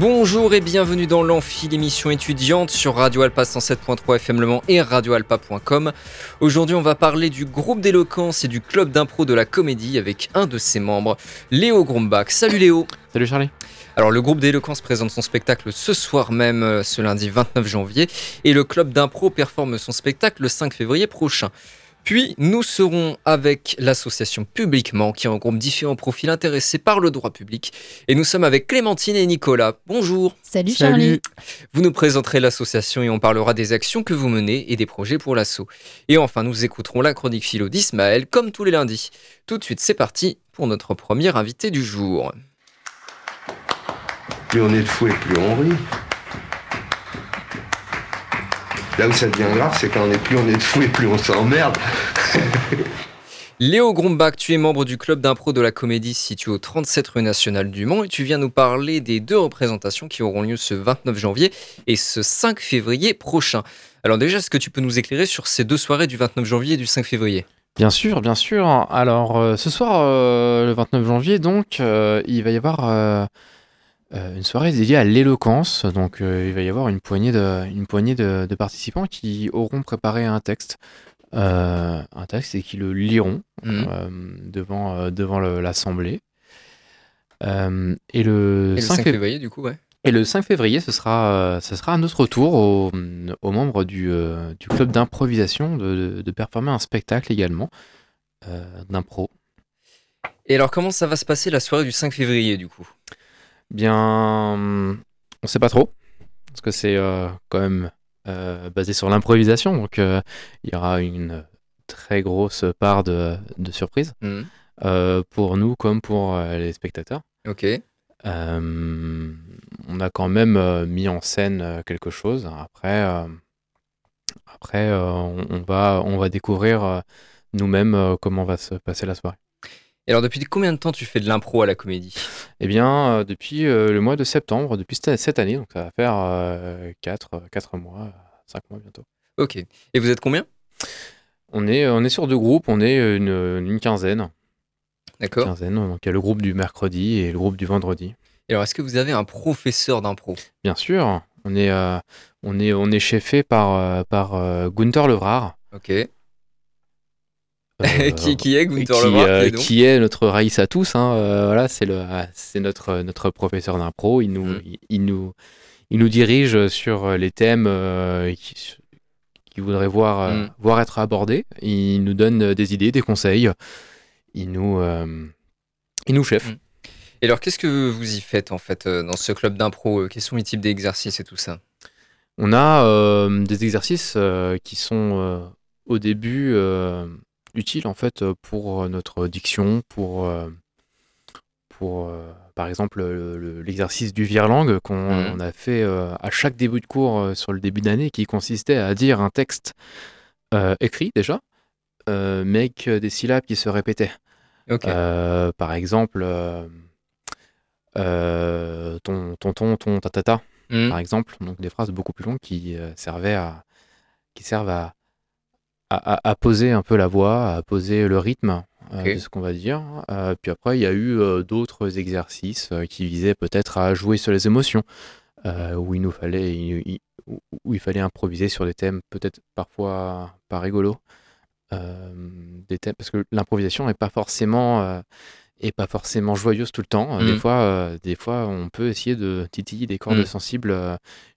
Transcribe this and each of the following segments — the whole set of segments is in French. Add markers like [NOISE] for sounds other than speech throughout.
Bonjour et bienvenue dans l'Amphi, l'émission étudiante sur Radio Alpa 107.3 FM Le Mans et radioalpa.com. Aujourd'hui, on va parler du groupe d'éloquence et du club d'impro de la comédie avec un de ses membres, Léo Grumbach. Salut Léo. Salut Charlie. Alors, le groupe d'éloquence présente son spectacle ce soir même, euh, ce lundi 29 janvier, et le club d'impro performe son spectacle le 5 février prochain. Puis nous serons avec l'association Publiquement qui regroupe différents profils intéressés par le droit public. Et nous sommes avec Clémentine et Nicolas. Bonjour. Salut Charlie. Vous nous présenterez l'association et on parlera des actions que vous menez et des projets pour l'asso. Et enfin, nous écouterons la chronique philo d'Ismaël comme tous les lundis. Tout de suite, c'est parti pour notre premier invité du jour. Plus on est de fou et plus on rit. Là où ça devient grave, c'est quand on est plus on est de fou et plus on s'emmerde. [LAUGHS] Léo Grumbach, tu es membre du club d'impro de la comédie situé au 37 rue nationale du Mans et tu viens nous parler des deux représentations qui auront lieu ce 29 janvier et ce 5 février prochain. Alors déjà, est-ce que tu peux nous éclairer sur ces deux soirées du 29 janvier et du 5 février? Bien sûr, bien sûr. Alors euh, ce soir, euh, le 29 janvier, donc, euh, il va y avoir euh, euh, une soirée dédiée à l'éloquence. Donc euh, il va y avoir une poignée, de, une poignée de, de participants qui auront préparé un texte. euh, un texte et qui le liront Mhm. devant, l'Assemblée. Et, le Et le 5 5 fév- février, du coup, ouais. Et le 5 février, ce sera, ce sera à notre tour aux, aux membres du, du club d'improvisation de, performer un spectacle également d'impro. Et alors, comment ça va se passer la soirée du 5 février, du coup? Bien, on sait pas trop, parce que c'est euh, quand même euh, basé sur l'improvisation, donc euh, il y aura une très grosse part de, de surprise euh, pour nous comme pour les spectateurs. Ok. On a quand même mis en scène quelque chose. Après, après on, on va, on va découvrir nous-mêmes comment va se passer la soirée. Et alors, depuis combien de temps tu fais de l'impro à la comédie? Eh bien, euh, depuis euh, le mois de septembre, depuis cette, année, donc ça va faire 4, mois, 5 mois bientôt. Ok. Et vous êtes combien? On est, on est sur deux groupes, on est une, une quinzaine. D'accord. quinzaine. Donc il y a le groupe du mercredi et le groupe du vendredi. Et alors, est-ce que vous avez un professeur d'impro? Bien sûr, on est, euh, on est, on est chefé par, euh, par euh, Gunther Levrard. Ok. Euh, [LAUGHS] qui, qui est Gunther qui, Lebrun euh, qui est donc qui est notre Raïs à tous. hein, euh, voilà, c'est le, c'est notre, notre professeur d'impro. Il nous, Mm. il, il nous, il nous dirige sur les thèmes euh, qui, qu'il voudrait voir, euh, Mm. voir être abordés. Il nous donne des idées, des conseils. Il nous, euh, il nous chef. Mm. Et alors, qu'est-ce que vous y faites en fait euh, dans ce club d'impro euh, Quels sont les types d'exercices et tout ça? On a euh, des exercices euh, qui sont euh, au début euh, utiles en fait euh, pour notre diction, pour, euh, pour euh, par exemple le- le- l'exercice du virlang qu'on on a fait euh, à chaque début de cours euh, sur le début d'année qui consistait à dire un texte euh, écrit déjà, euh, mais avec des syllabes qui se répétaient. Euh, par exemple, euh, euh, ton, ton, ton, ton, ta, ta, ta Hmm. par exemple, donc des phrases beaucoup plus longues qui euh, servaient à, qui servent à, à, poser un peu la voix, à poser le rythme euh, Ok. de ce qu'on va dire. Euh, puis après, il y a eu euh, d'autres exercices qui visaient peut-être à jouer sur les émotions, où il nous fallait, il- où, il fallait improviser sur des thèmes peut-être parfois pas rigolos, euh, des thèmes parce que l'improvisation n'est pas forcément euh, est pas forcément joyeuse tout le temps. Des Mm. fois, euh, des fois, on peut essayer de titiller des cordes Mm. sensibles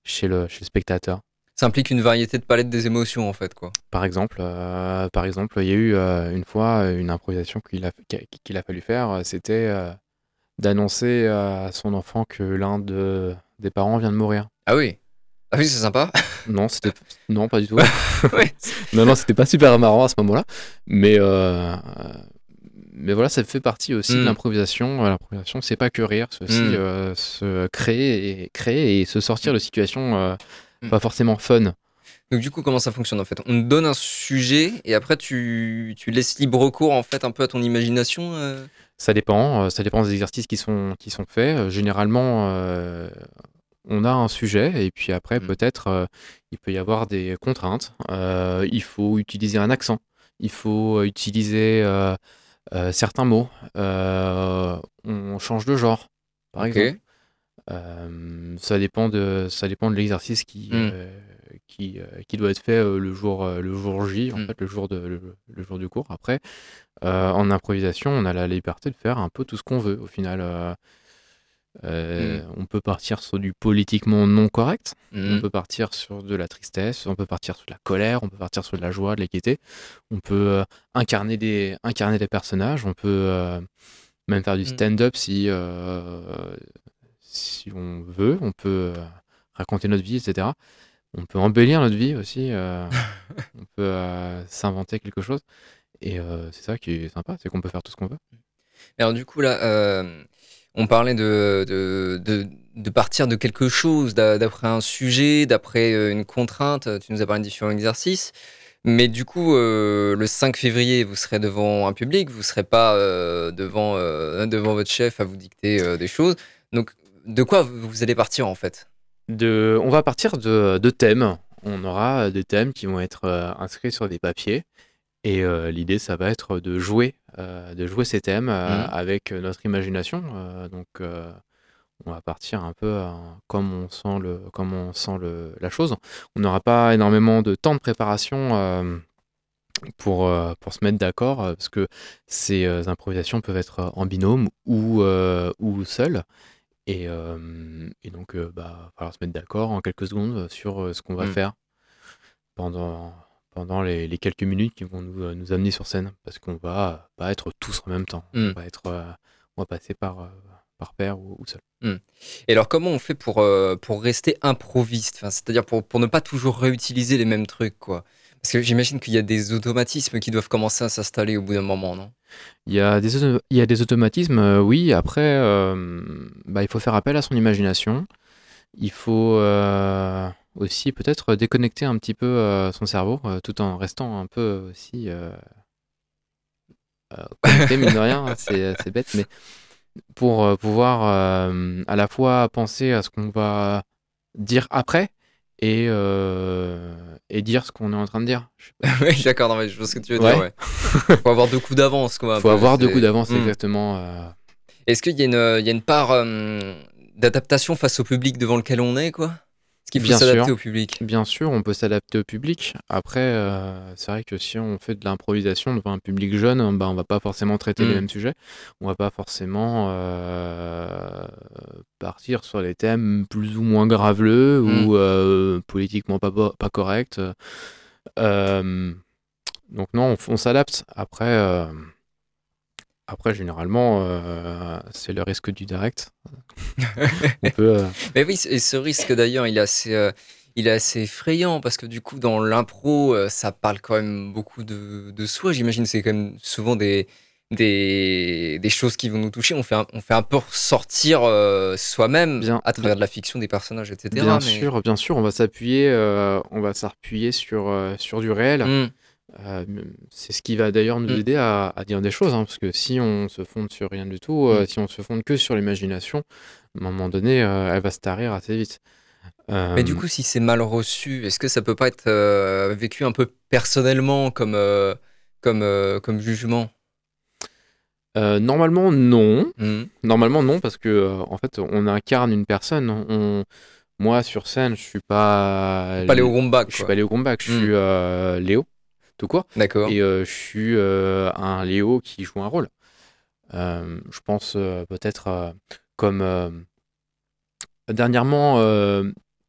chez le, chez le spectateur. Ça implique une variété de palettes des émotions en fait, quoi. Par exemple, euh, par exemple, il y a eu euh, une fois euh, une improvisation qu'il a, qu'a- qu'il a fallu faire. C'était euh, d'annoncer à son enfant que l'un de, des parents vient de mourir. Ah oui Ah oui, c'est sympa [LAUGHS] Non, c'était non pas du tout. [LAUGHS] [LAUGHS] Non, non, c'était pas super marrant à ce moment-là. Mais mais voilà, ça fait partie aussi de Mm. l'improvisation. L'improvisation, c'est pas que rire, c'est aussi Mm. euh, se créer et créer et se sortir de situations Mm. pas forcément fun. Donc du coup, comment ça fonctionne en fait? On te donne un sujet et après tu, tu laisses libre cours en fait un peu à ton imagination euh? Ça dépend, euh, ça dépend des exercices qui sont, qui sont faits. Euh, Généralement, euh, on a un sujet et puis après, Mm. peut-être, euh, il peut y avoir des contraintes. Il faut utiliser un accent, il faut utiliser certains mots. On change de genre, par exemple. Euh, ça dépend de, ça dépend de l'exercice qui, Mm. euh, qui, euh, qui doit être fait le jour, le jour J, en Mm. fait, le jour, de, le, le jour du cours. Après, en improvisation, on a la liberté de faire un peu tout ce qu'on veut. Au final, euh, euh, on peut partir sur du politiquement non correct, on peut partir sur de la tristesse, on peut partir sur de la colère, on peut partir sur de la joie, de l'équité. On peut euh, incarner, des, incarner des personnages, on peut euh, même faire du stand-up si, si on veut, on peut euh, raconter notre vie, etc. On peut embellir notre vie aussi, euh, [LAUGHS] on peut euh, s'inventer quelque chose. Et c'est ça qui est sympa, c'est qu'on peut faire tout ce qu'on veut. Alors du coup là, on parlait de, de, de, de partir de quelque chose, d'a- d'après un sujet, d'après une contrainte. Tu nous as parlé de différents exercices. Mais du coup, euh, le 5 février, vous serez devant un public, vous ne serez pas euh, devant, euh, devant votre chef à vous dicter des choses. Donc, de quoi vous allez partir en fait? De, on va partir de, de thèmes. On aura des thèmes qui vont être euh, inscrits sur des papiers. Et euh, l'idée, ça va être de jouer, euh, de jouer ces thèmes euh, Mhm. avec notre imagination. Donc, on va partir un peu comme on sent, le, comme on sent le, la chose. On n'aura pas énormément de temps de préparation pour, euh, pour se mettre d'accord, euh, parce que ces euh, improvisations peuvent être en binôme ou, ou seules. Et, euh, et donc, euh, bah, va falloir se mettre d'accord en quelques secondes sur euh, ce qu'on va Mm. faire pendant, pendant les, les quelques minutes qui vont nous, euh, nous amener sur scène. Parce qu'on va pas être tous en même temps. Mm. On, va être, euh, on va passer par, euh, par paire ou, ou seul. Et alors, comment on fait pour, euh, pour rester improviste? Enfin, C'est-à-dire pour, pour ne pas toujours réutiliser les mêmes trucs, quoi? Parce que j'imagine qu'il y a des automatismes qui doivent commencer à s'installer au bout d'un moment, non? Il y a des, auto- il y a des automatismes, euh, oui. Après, euh, bah, il faut faire appel à son imagination. Il faut euh, aussi peut-être déconnecter un petit peu son cerveau, tout en restant un peu aussi connecté, mine de rien. [LAUGHS] C'est bête, mais pour pouvoir à la fois penser à ce qu'on va dire après et, euh, et dire ce qu'on est en train de dire. [LAUGHS] Oui, d'accord, non, mais je vois ce que tu veux Ouais. dire, ouais. Faut avoir deux coups d'avance, quoi. faut avoir deux coups d'avance, Hmm. exactement. euh, Est-ce qu'il y, a une- il y a une part euh, d'adaptation face au public devant lequel on est, quoi? Est-ce qu'il faut Bien s'adapter sûr. au public Bien sûr, on peut s'adapter au public. Après, euh, c'est vrai que si on fait de l'improvisation devant un public jeune, ben, on va pas forcément traiter les Mm. mêmes sujets. On va pas forcément euh, partir sur des thèmes plus ou moins graveleux Mm. ou euh, politiquement pas, pas corrects. Donc non, on, on s'adapte. Après, après généralement, euh, c'est le risque du direct. [LAUGHS] on peut... euh, Mais oui, et ce risque d'ailleurs, il est assez, euh, il est assez effrayant parce que du coup, dans l'impro, ça parle quand même beaucoup de, de soi. J'imagine que c'est quand même souvent des, des, des choses qui vont nous toucher. On fait un, on fait un peu ressortir euh, soi-même à travers de la fiction des personnages, etc. Bien mais- sûr, bien sûr, on va s'appuyer, on va s'appuyer sur, sur du réel. Hmm, Euh, c'est ce qui va d'ailleurs nous Mm. aider à, à dire des choses, hein, parce que si on se fonde sur rien du tout, euh, Mm. si on se fonde que sur l'imagination, à un moment donné, euh, elle va se tarir assez vite. Mais du coup, si c'est mal reçu, est-ce que ça peut pas être vécu un peu personnellement comme, comme, comme jugement? Normalement non, Hmm. normalement non, parce que en fait, on incarne une personne. On, moi, sur scène, je suis pas, Pas Léo Gombach, je suis pas Léo Gombach, je Mm. suis Léo, tout court. D'accord. Et euh, je suis euh, un Léo qui joue un rôle. Euh, je pense peut-être comme dernièrement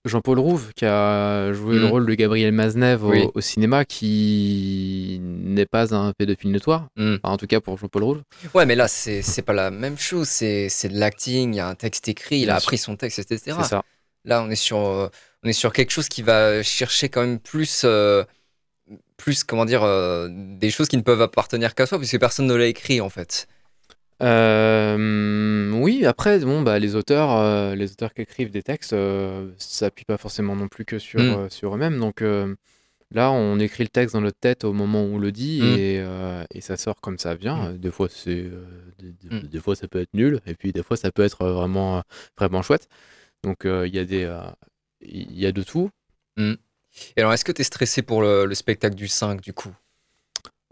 Jean-Paul Rouve qui a joué le Mm. rôle de Gabriel Maznev au, Oui. au cinéma qui n'est pas un pédophile notoire. Hmm. Enfin, en tout cas pour Jean-Paul Rouve. Ouais, mais là, c'est pas la même chose. C'est c'est de l'acting, il y a un texte écrit, il a appris son texte, etc. C'est ça. Là, on est, sur, on est sur quelque chose qui va chercher quand même plus, euh, plus comment dire, euh, des choses qui ne peuvent appartenir qu'à soi, puisque personne ne l'a écrit, en fait. Euh, oui, après, bon, bah, les auteurs, euh, les auteurs qui écrivent des textes, euh, s'appuient pas forcément non plus que sur, Mm. sur eux-mêmes. Donc là, on écrit le texte dans notre tête au moment où on le dit Mm. et, et ça sort comme ça vient. Mm. Des fois, c'est, des, fois, ça peut être nul et puis des fois, ça peut être vraiment, vraiment chouette. Donc il y a des, il y a de tout. Et alors, est-ce que tu es stressé pour le, le spectacle du 5 du coup?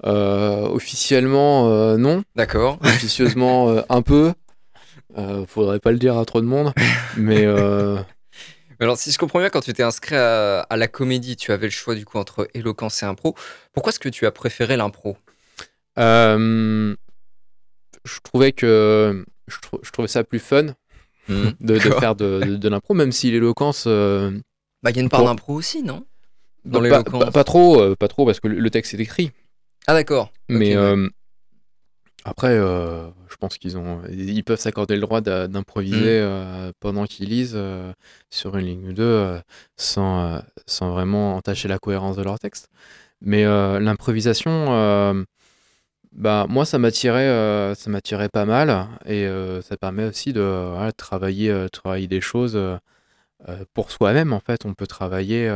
Euh, officiellement, euh, non. D'accord. [LAUGHS] Officieusement, euh, un peu. Faudrait pas le dire à trop de monde, mais euh, [LAUGHS] Alors, si je comprends bien, quand tu t'es inscrit à, à la comédie, tu avais le choix du coup entre éloquence et impro. Pourquoi est-ce que tu as préféré l'impro? Je trouvais que je, trou- je trouvais ça plus fun de, de faire de, de- de l'impro, même si l'éloquence. Bah, il y a une part d'impro aussi, non? Dans pas, l'éloquence. pas- pas trop, euh, pas trop, parce que le, texte est écrit. Ah, d'accord. Mais ouais. euh, après, euh, je pense qu'ils ont, ils peuvent s'accorder le droit d'improviser Mm. pendant qu'ils lisent sur une ligne ou deux, sans, sans vraiment entacher la cohérence de leur texte. Mais l'improvisation, bah moi, ça m'attirait, ça m'attirait pas mal, et ça permet aussi de voilà, travailler, travailler des choses pour soi-même. En fait, on peut travailler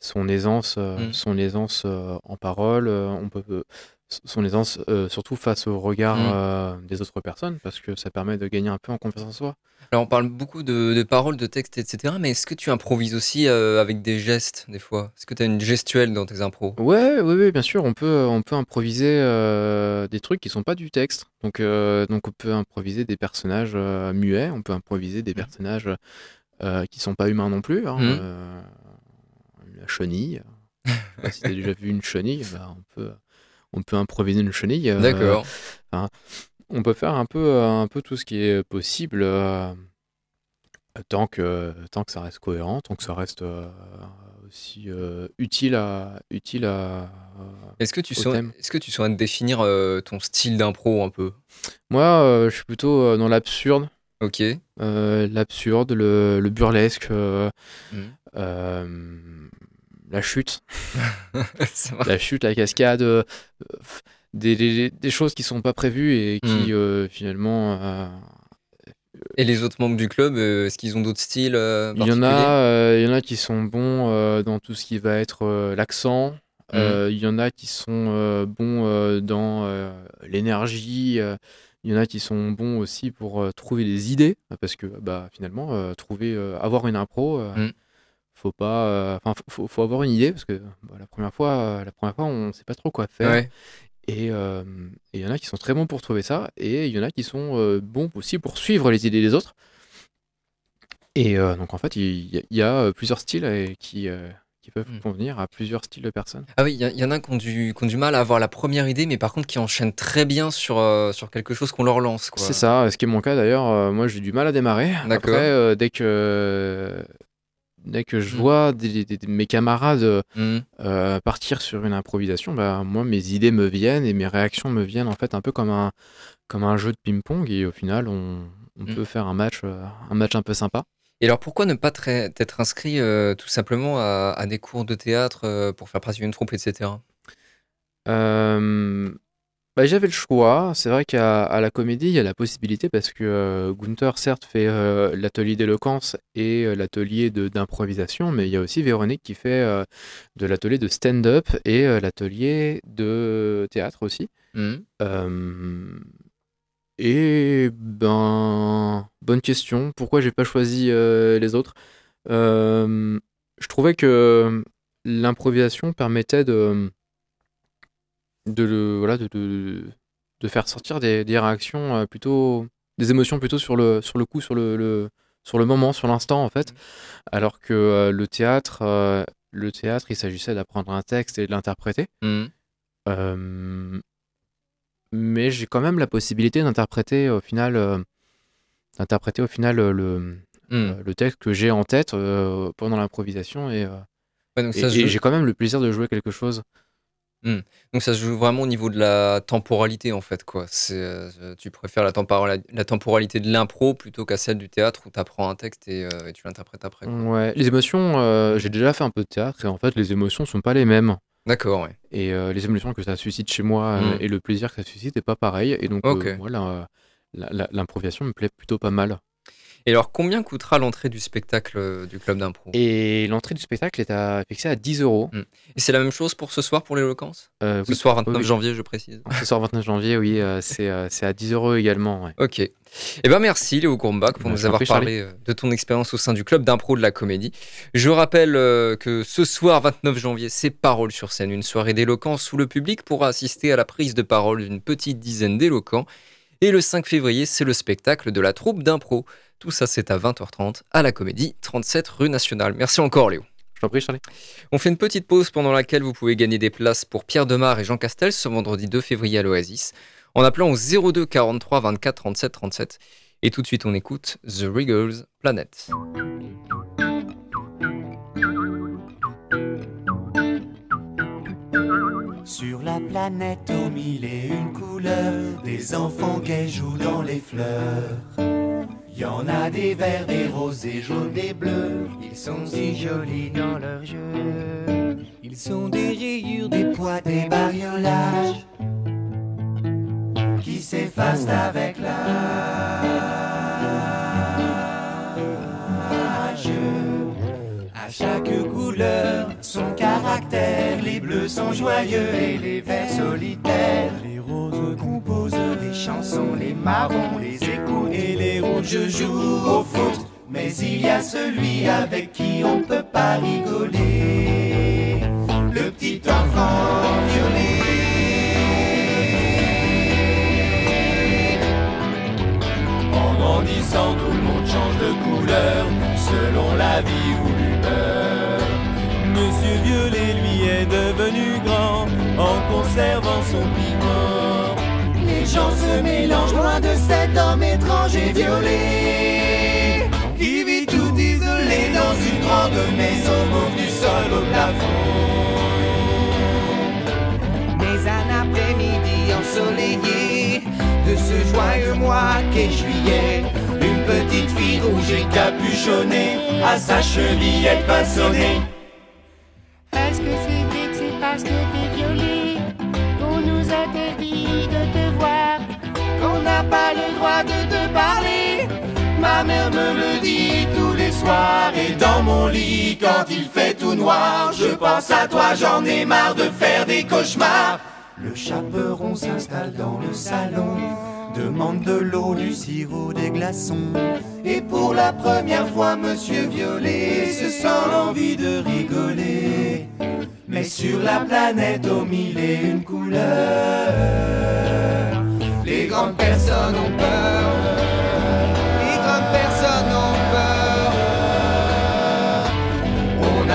son aisance, euh, Mm. son aisance euh, en parole. euh, on peut son aisance surtout face au regard Mm. euh, des autres personnes, parce que ça permet de gagner un peu en confiance en soi. Alors, on parle beaucoup de, de paroles, de textes, etc. Mais est-ce que tu improvises aussi avec des gestes, des fois? Est-ce que tu as une gestuelle dans tes impros? Ouais, oui, oui, bien sûr, on peut, on peut improviser des trucs qui sont pas du texte. Donc, donc on peut improviser des personnages muets, on peut improviser des Mhm. personnages euh, qui sont pas humains non plus. hein, euh, chenille. Si tu as déjà vu une chenille, bah, on peut, on peut improviser une chenille. euh, D'accord. on peut faire un peu, un peu tout ce qui est possible euh, tant, que, tant que ça reste cohérent, tant que ça reste euh, aussi euh, utile à. Utile à Est-ce que, tu thème. est-ce que tu saurais définir euh, ton style d'impro un peu? Moi, je suis plutôt dans l'absurde. Ok. l'absurde, le, le burlesque, euh, la chute, [LAUGHS] la chute, la cascade, euh, des, des- des choses qui sont pas prévues et qui Mhm. euh, finalement euh, Et les autres membres du club, est-ce qu'ils ont d'autres styles Il y en a, il y en a qui sont bons dans tout ce qui va être l'accent. Euh, Il y en a qui sont euh, bons euh, dans l'énergie. il y en a qui sont bons aussi pour trouver des idées, parce que bah, finalement, trouver, avoir une impro, euh, Mm. Faut pas, euh, enfin, faut, faut avoir une idée, parce que bah, la première fois, euh, la première fois, on sait pas trop quoi faire. Ouais. Et euh, et il y en a qui sont très bons pour trouver ça, et il y en a qui sont euh, bons aussi pour suivre les idées des autres. Et donc en fait, il y, a- il y a plusieurs styles qui, qui peuvent Mm. convenir à plusieurs styles de personnes. Ah oui, il y, en a qui ont, du, qui ont du mal à avoir la première idée, mais par contre qui enchaînent très bien sur, euh, sur quelque chose qu'on leur lance. C'est ça, ce qui est mon cas d'ailleurs. euh, moi, j'ai du mal à démarrer. D'accord. Après, euh, dès que dès que je Mm. vois des- des- des- mes camarades euh, Mhm. euh, partir sur une improvisation, bah, moi, mes idées me viennent et mes réactions me viennent en fait un peu comme un comme un jeu de ping-pong et au final, on, on Mm. peut faire un match euh, un match un peu sympa. Et alors pourquoi ne pas t'être inscrit euh, tout simplement à, à des cours de théâtre pour faire pratiquer une troupe, etc. Bah, j'avais le choix. C'est vrai qu'à à la comédie, il y a la possibilité parce que euh, Gunther, certes, fait euh, l'atelier d'éloquence et euh, l'atelier de- d'improvisation, mais il y a aussi Véronique qui fait euh, de l'atelier de stand-up et euh, l'atelier de théâtre aussi. Mhm. Euh, et ben, bonne question. Pourquoi j'ai pas choisi euh, les autres? Euh, Je trouvais que l'improvisation permettait de, de, le- voilà, de, de, de faire sortir des, des réactions euh, plutôt, des émotions plutôt sur le, sur le coup, sur le, le- sur le moment, sur l'instant en fait. Alors que euh, le théâtre, euh, le théâtre, il s'agissait d'apprendre un texte et de l'interpréter. Euh, mais j'ai quand même la possibilité d'interpréter au final, d'interpréter au final le, euh, le texte que j'ai en tête pendant l'improvisation et, Ouais, j'ai quand même le plaisir de jouer quelque chose. Donc ça se joue vraiment au niveau de la temporalité en fait. quoi. Euh, tu préfères la, tempora- la temporalité de l'impro plutôt qu'à celle du théâtre où tu apprends un texte et, euh, et tu l'interprètes après. quoi. Ouais, les émotions, euh, j'ai déjà fait un peu de théâtre et en fait les émotions sont pas les mêmes. D'accord, ouais. Et les émotions que ça suscite chez moi euh, Mm. et le plaisir que ça suscite n'est pas pareil. Et donc, euh, l'improvisation me plaît plutôt pas mal. Et alors, combien coûtera l'entrée du spectacle euh, du club d'impro? Et l'entrée du spectacle est à, fixée à 10 euros. Hmm. Et c'est la même chose pour ce soir pour l'éloquence? Euh, Ce soir 29 janvier, je précise. Ce soir 29 janvier, oui, euh, c'est à 10 euros également. Ok. Eh ben merci Léo Courbach pour bah, nous avoir parlé de ton expérience au sein du club d'impro de la comédie. Je rappelle que ce soir 29 janvier, c'est Parole sur scène, une soirée d'éloquence où le public pourra assister à la prise de parole d'une petite dizaine d'éloquents. Et le 5 février, c'est le spectacle de la troupe d'impro. Tout ça, c'est à 20h30 à la Comédie, 37 rue Nationale. Merci encore, Léo. Je t'en prie, Charlie. On fait une petite pause pendant laquelle vous pouvez gagner des places pour Pierre Demar et Jean Castel ce vendredi 2 février à l'Oasis en appelant au 02 43 24 37 37. Et tout de suite, on écoute The Regals Planet. Sur la planète aux mille et une couleurs, des enfants gays jouent dans les fleurs. Y en a des verts, des roses, jaunes, des bleus. Ils sont si jolis dans leur jeu. Ils sont des rayures, des poids, des bariolages qui s'effacent avec l'âge. Chaque couleur, son caractère. Les bleus sont joyeux et les verts solitaires. Les roses composent les chansons, les marrons, les échos et les rouges je joue au foot, mais il y a celui avec qui on peut pas rigoler. Le petit enfant violet. En grandissant, tout le monde change de couleur selon la vie. Monsieur Violet, lui, est devenu grand en conservant son piment les gens se mélangent loin de cet homme étrange et violé qui vit tout isolé dans une grande maison mauve du sol au plafond. Mais un après-midi ensoleillé de ce joyeux mois qu'est juillet, une petite fille rouge et capuchonnée à sa façonnée. Est-ce Ma mère me le dit tous les soirs et dans mon lit quand il fait tout noir, je pense à toi, j'en ai marre de faire des cauchemars. Le chaperon s'installe dans le salon, demande de l'eau, du sirop, des glaçons. Et pour la première fois, Monsieur Violet se sent l'envie de rigoler. Mais sur la planète aux mille et une couleurs. Les grandes personnes ont peur.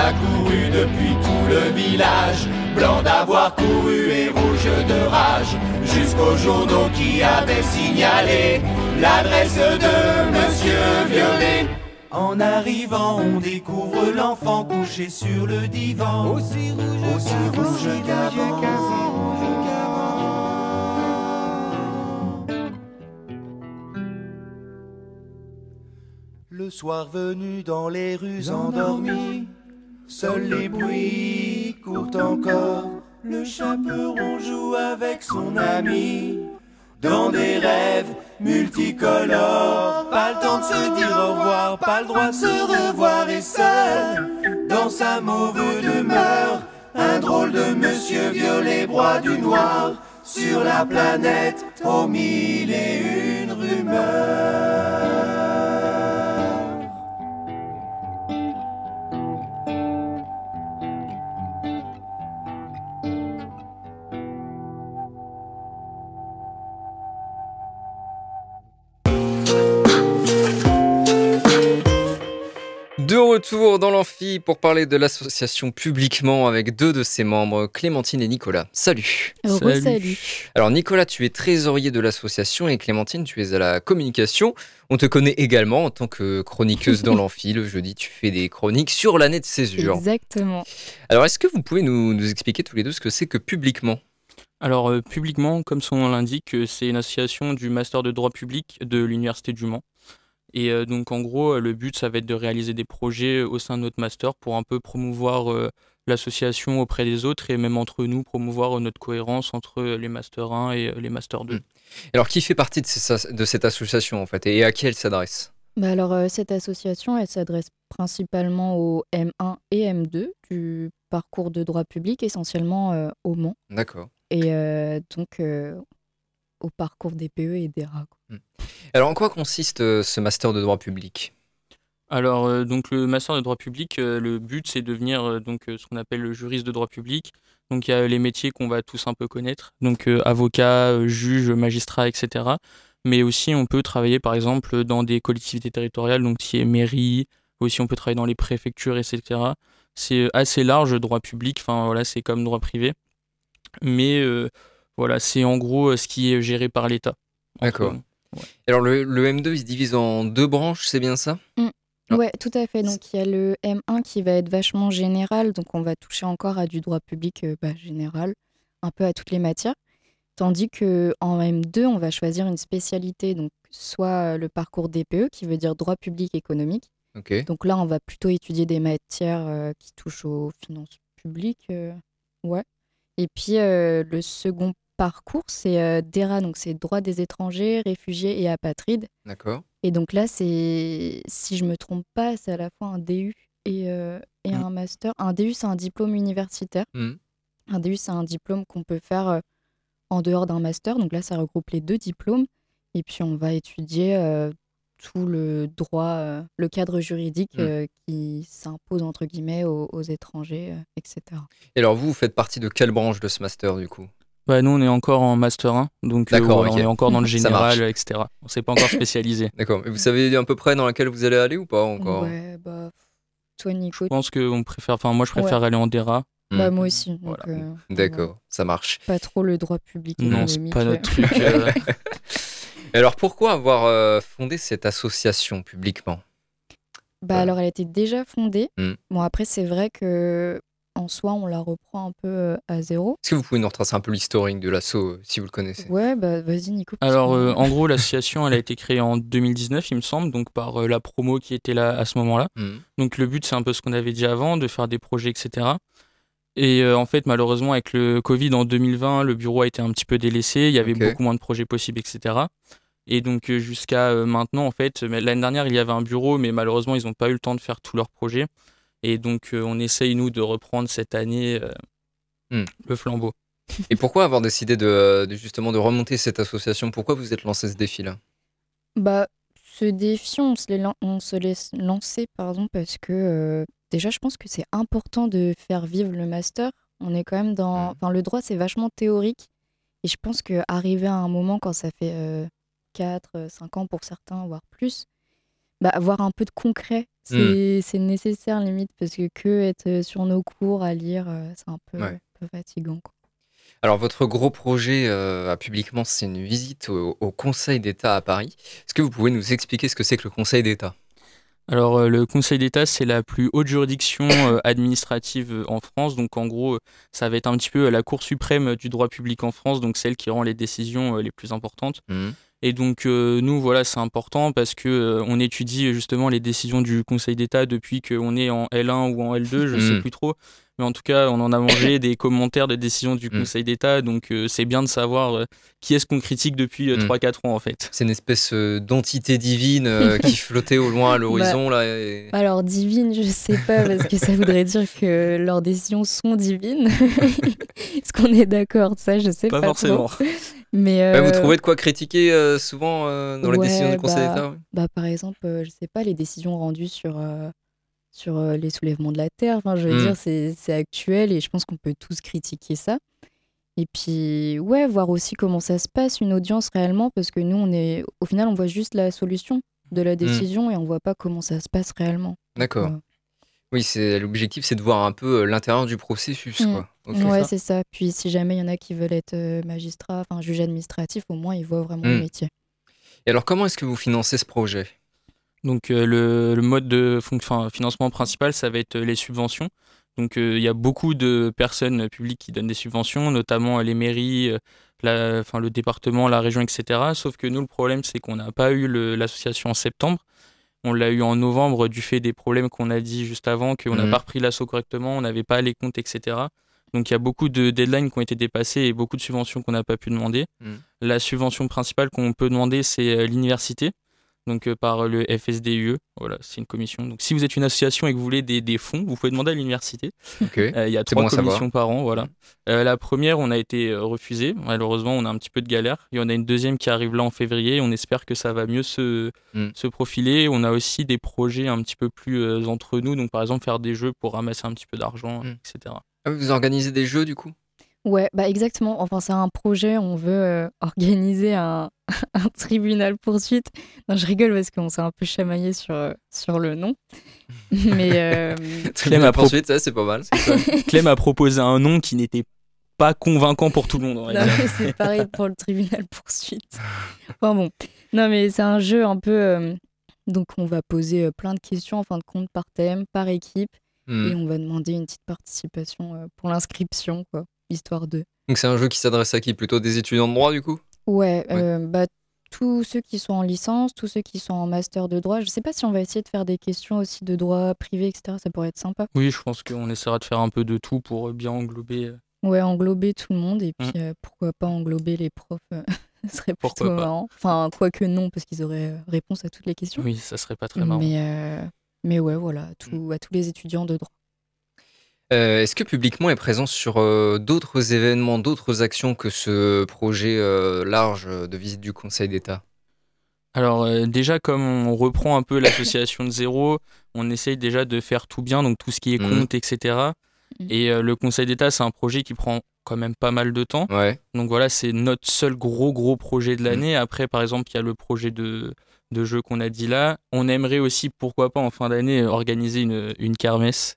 A couru depuis tout le village, blanc d'avoir couru et rouge de rage, jusqu'aux journaux qui avaient signalé l'adresse de Monsieur Violet. En arrivant, on découvre l'enfant couché sur le divan, aussi rouge, aussi rouge qu'avant. Le soir venu dans les rues endormies, seuls les bruits courent encore. Le chaperon joue avec son ami dans des rêves multicolores. Pas le temps de se dire au revoir, pas le droit de se revoir et seul dans sa mauvaise demeure. Un drôle de monsieur violet broie du noir sur la planète aux mille et une rumeurs. De retour dans l'amphi pour parler de l'association publiquement avec deux de ses membres, Clémentine et Nicolas. Salut. salut. Alors Nicolas, tu es trésorier de l'association et Clémentine, tu es à la communication. On te connaît également en tant que chroniqueuse dans [LAUGHS] l'amphi. Le jeudi, tu fais des chroniques sur l'année de césure. Exactement. Alors est-ce que vous pouvez nous, nous expliquer tous les deux ce que c'est que publiquement? Alors, euh, publiquement, comme son nom l'indique, euh, c'est une association du master de droit public de l'Université du Mans. Et donc, en gros, le but, ça va être de réaliser des projets au sein de notre master pour un peu promouvoir l'association auprès des autres et même entre nous promouvoir notre cohérence entre les Master 1 et les Master 2. Mm. Alors qui fait partie de, ces- de cette association en fait et à qui elle s'adresse? Bah alors, euh, cette association, elle s'adresse principalement aux M1 et M2 du parcours de droit public, essentiellement euh, au Mans, D'accord. et euh, donc euh, au parcours des PE et des RA. quoi. Alors en quoi consiste euh, ce master de droit public? Alors, euh, donc le master de droit public, euh, le but c'est de devenir euh, donc euh, ce qu'on appelle le juriste de droit public. Donc il y a les métiers qu'on va tous un peu connaître, donc euh, avocat, juge, magistrat, etc. Mais aussi on peut travailler par exemple dans des collectivités territoriales, donc qui est mairie. Aussi on peut travailler dans les préfectures, etc. C'est assez large droit public. Enfin voilà, c'est comme droit privé. Mais euh, voilà, c'est en gros euh, ce qui est géré par l'État. D'accord. Entre- Alors le, le M2 il se divise en deux branches, c'est bien ça? Ah. Ouais, tout à fait. Donc, il y a le M1 qui va être vachement général, donc on va toucher encore à du droit public euh, bah, général, un peu à toutes les matières. Tandis que en M2, on va choisir une spécialité, donc soit euh, le parcours DPE, qui veut dire droit public économique. Ok. Donc là, on va plutôt étudier des matières euh, qui touchent aux finances publiques. euh, ouais. Et puis, euh, le second parcours, c'est euh, DERA, donc c'est droit des étrangers, réfugiés et apatrides. D'accord. Et donc là, c'est, si je me trompe pas, c'est à la fois un DU et, euh, et Mm. un master. Un DU, c'est un diplôme universitaire. Mm. Un DU, c'est un diplôme qu'on peut faire euh, en dehors d'un master. Donc là, ça regroupe les deux diplômes. Et puis, on va étudier euh, tout le droit, le cadre juridique Mm. euh, qui s'impose, entre guillemets, aux, aux étrangers, etc. Et alors vous, vous faites partie de quelle branche de ce master du coup? Bah, nous, on est encore en Master 1, donc euh, D'accord, on est encore dans le [LAUGHS] général, etc. On s'est pas encore spécialisé. [LAUGHS] D'accord. Et vous savez à peu près dans laquelle vous allez aller ou pas encore Ouais, bah, toi, Nico, Je pense que on préfère, enfin, moi, je préfère aller en DERA. bah, Hmm. moi aussi. donc, Voilà. euh, [LAUGHS] D'accord, ça marche. Pas trop le droit public. Non, c'est pas euh. notre truc. euh. Et alors pourquoi avoir euh, fondé cette association publiquement? Bah alors elle était déjà fondée. Mm. Bon après c'est vrai que en soi on la reprend un peu euh, à zéro. Est-ce que vous pouvez nous retracer un peu l'historique de l'asso euh, si vous le connaissez? Ouais bah vas-y Nico. Alors, euh, en gros, l'association, elle a été créée en 2019, il me semble, donc par euh, la promo qui était là à ce moment-là. Hmm. Donc, le but, c'est un peu ce qu'on avait dit avant, de faire des projets, etc. Et euh, en fait, malheureusement, avec le Covid en 2020, le bureau a été un petit peu délaissé. Il y avait beaucoup moins de projets possibles, etc. Et donc, euh, jusqu'à euh, maintenant, en fait, l'année dernière, il y avait un bureau, mais malheureusement, ils n'ont pas eu le temps de faire tous leurs projets. Et donc, euh, on essaye, nous, de reprendre cette année euh, Hmm. le flambeau. [LAUGHS] Et pourquoi avoir décidé de, de justement de remonter cette association? Pourquoi vous êtes lancé ce défi-là? Bah ce défi on se, lan- on se laisse lancer pardon parce que euh, déjà je pense que c'est important de faire vivre le master. On est quand même dans, Mm. enfin le droit c'est vachement théorique et je pense que arriver à un moment quand ça fait euh, 4, 5 ans pour certains voire plus, bah avoir un peu de concret c'est c'est nécessaire limite parce que que être sur nos cours à lire euh, c'est un peu, Ouais. un peu fatigant. quoi. Alors votre gros projet euh, à publiquement, c'est une visite au, au Conseil d'État à Paris. Est-ce que vous pouvez nous expliquer ce que c'est que le Conseil d'État? Alors, euh, le Conseil d'État, c'est la plus haute juridiction euh, administrative euh, en France. Donc, en gros, euh, ça va être un petit peu euh, la Cour suprême du droit public en France, donc celle qui rend les décisions euh, les plus importantes. Hmm. Et donc, euh, nous, voilà, c'est important parce que euh, on étudie justement les décisions du Conseil d'État depuis qu'on est en L1 ou en L2, je sais Mm. plus trop. Mais en tout cas, on en a mangé [COUGHS] des commentaires de décisions du Mm. Conseil d'État. Donc, euh, c'est bien de savoir euh, qui est-ce qu'on critique depuis euh, Mm. 3-4 ans, en fait. C'est une espèce euh, d'entité divine euh, qui [LAUGHS] flottait au loin à Bah, l'horizon là. et- Alors divine, je sais pas parce que ça voudrait dire que leurs décisions sont divines. [LAUGHS] Est-ce qu'on est d'accord de ça? Je sais pas. Pas trop. Ouais, vous euh, trouvez de quoi critiquer euh, souvent euh, dans les décisions du Conseil bah, d'État ouais bah, par exemple, je sais pas les décisions rendues sur sur les soulèvements de la terre. Enfin, je veux Mm. dire, c'est actuel et je pense qu'on peut tous critiquer ça. Et puis ouais, voir aussi comment ça se passe une audience réellement parce que nous on est au final on voit juste la solution de la décision et on voit pas comment ça se passe réellement. D'accord. Oui, c'est l'objectif, c'est de voir un peu euh, l'intérieur du processus, Mm. quoi. Ok. ouais, ça. c'est ça. Puis si jamais il y en a qui veulent être euh, magistrat, enfin juge administratif, au moins ils voient vraiment le métier. Et alors, comment est-ce que vous financez ce projet? Donc euh, le, le mode de financement principal, ça va être les subventions. Donc euh, il y a beaucoup de personnes publiques qui donnent des subventions, notamment les mairies, la- le département, la région, etc. Sauf que nous, le problème, c'est qu'on n'a pas eu l'association en septembre. On l'a eu en novembre du fait des problèmes qu'on a dit juste avant, qu'on n'a Mhm. pas repris l'assaut correctement, on n'avait pas les comptes, etc. Donc il y a beaucoup de deadlines qui ont été dépassées et beaucoup de subventions qu'on n'a pas pu demander. Mhm. La subvention principale qu'on peut demander, c'est euh, l'université, donc euh, par le FSDUE. Voilà, c'est une commission. Donc si vous êtes une association et que vous voulez des, des fonds, vous pouvez demander à l'université. Euh, Il y a trois bon commissions par an, voilà. Euh, la première, on a été refusé. Malheureusement, on a un petit peu de galère. Il y en a une deuxième qui arrive là en février. On espère que ça va mieux se, Mm. se profiler. On a aussi des projets un petit peu plus entre nous. Donc, par exemple, faire des jeux pour ramasser un petit peu d'argent, Mm. etc. Ah, Vous organisez des jeux du coup? Ouais, bah exactement. Enfin, c'est un projet. On veut euh, organiser un, [LAUGHS] un tribunal poursuite. Non, je rigole parce qu'on s'est un peu chamaillé sur, euh, sur le nom. [LAUGHS] Mais euh, Clem a poursuite, ça c'est pas mal. [LAUGHS] Clem a proposé un nom qui n'était pas convaincant pour tout le monde. non, c'est pareil pour le tribunal poursuite. Enfin bon. Non, mais c'est un jeu un peu. euh, donc, on va poser euh, plein de questions en fin de compte par thème, par équipe. Hmm. Et on va demander une petite participation euh, pour l'inscription, quoi. Histoire de. Donc c'est un jeu qui s'adresse à qui? Plutôt des étudiants de droit du coup? Ouais, euh, bah, tous ceux qui sont en licence, tous ceux qui sont en master de droit. Je sais pas si on va essayer de faire des questions aussi de droit privé, etc. Ça pourrait être sympa. Oui, je pense qu'on essaiera de faire un peu de tout pour euh, bien englober. euh, Ouais, englober tout le monde et puis Mm. euh, pourquoi pas englober les profs. [LAUGHS] Ce serait plutôt Pourquoi pas. marrant. Enfin, quoique non, parce qu'ils auraient réponse à toutes les questions. Oui, ça serait pas très marrant. Mais, euh, mais ouais, voilà, tout- à tous les étudiants de droit. Euh, Est-ce que publiquement est présent sur euh, d'autres événements, d'autres actions que ce projet euh, large de visite du Conseil d'État? Alors euh, déjà, comme on reprend un peu l'association de zéro, on essaye déjà de faire tout bien, donc tout ce qui est Mhm. compte, etc. Mhm. Et euh, le Conseil d'État, c'est un projet qui prend quand même pas mal de temps. Ouais. Donc voilà, c'est notre seul gros gros projet de l'année. Après, par exemple, il y a le projet de, de jeu qu'on a dit là. On aimerait aussi, pourquoi pas, en fin d'année, organiser une, une kermesse.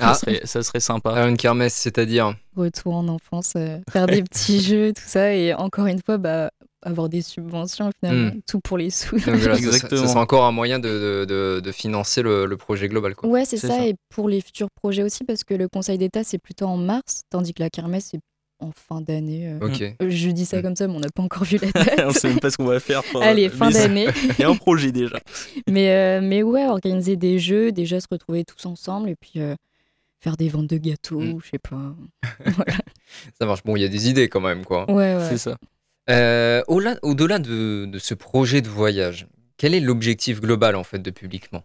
Ah. Ça, serait, ça serait sympa. Une kermesse, c'est-à-dire Retour en enfance, euh, faire des [LAUGHS] petits jeux, tout ça. Et encore une fois, bah, avoir des subventions, finalement. Mm. Tout pour les sous. Donc voilà, ce- Exactement. Ce sera encore un moyen de, de- de- de financer le, le projet global. Quoi. Ouais, c'est ça, ça. Et pour les futurs projets aussi, parce que le Conseil d'État, c'est plutôt en mars, tandis que la kermesse, c'est en fin d'année. euh. Euh, Je dis ça Mm. comme ça, mais on n'a pas encore vu la [LAUGHS] on date. sait même pas ce qu'on va faire. pour- Allez, fin d'année. [LAUGHS] Il y a un projet déjà. mais, euh, mais ouais, organiser des jeux, déjà se retrouver tous ensemble et puis euh, faire des ventes de gâteaux, Mm. je sais pas. [LAUGHS] Ça marche. Bon, il y a des idées quand même. quoi. Ouais, ouais. C'est ça. Euh, au-delà de, de ce projet de voyage, quel est l'objectif global en fait de publiquement?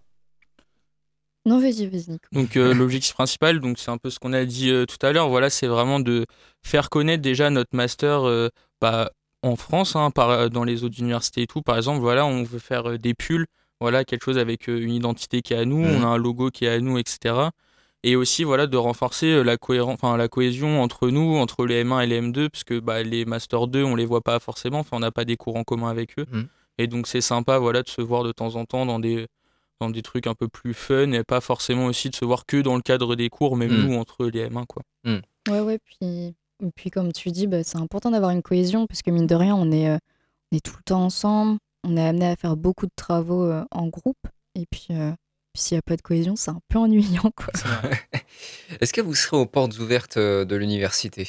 Non, vas-y, vas-y. Nico. Donc euh, [LAUGHS] l'objectif principal, donc c'est un peu ce qu'on a dit euh, tout à l'heure. Voilà, c'est vraiment de faire connaître déjà notre master euh, bah, en France, hein, par, dans les autres universités et tout. Par exemple, voilà, on veut faire euh, des pulls, voilà, quelque chose avec euh, une identité qui est à nous, Mhm. on a un logo qui est à nous, etc. Et aussi, voilà, de renforcer euh, la, cohérence, enfin, la cohésion entre nous, entre les M1 et les M2, parce que bah, les Master 2, on les voit pas forcément, enfin, on n'a pas des cours en commun avec eux. Mhm. Et donc, c'est sympa, voilà, de se voir de temps en temps dans des, dans des trucs un peu plus fun et pas forcément aussi de se voir que dans le cadre des cours, même Mm. nous, entre les M1, quoi. Ouais, ouais, puis, et puis comme tu dis, bah, c'est important d'avoir une cohésion parce que mine de rien, on est, euh, on est tout le temps ensemble, on est amené à faire beaucoup de travaux euh, en groupe et puis, euh, puis s'il n'y a pas de cohésion, c'est un peu ennuyant. Quoi. Est-ce que vous serez aux portes ouvertes euh, de l'université?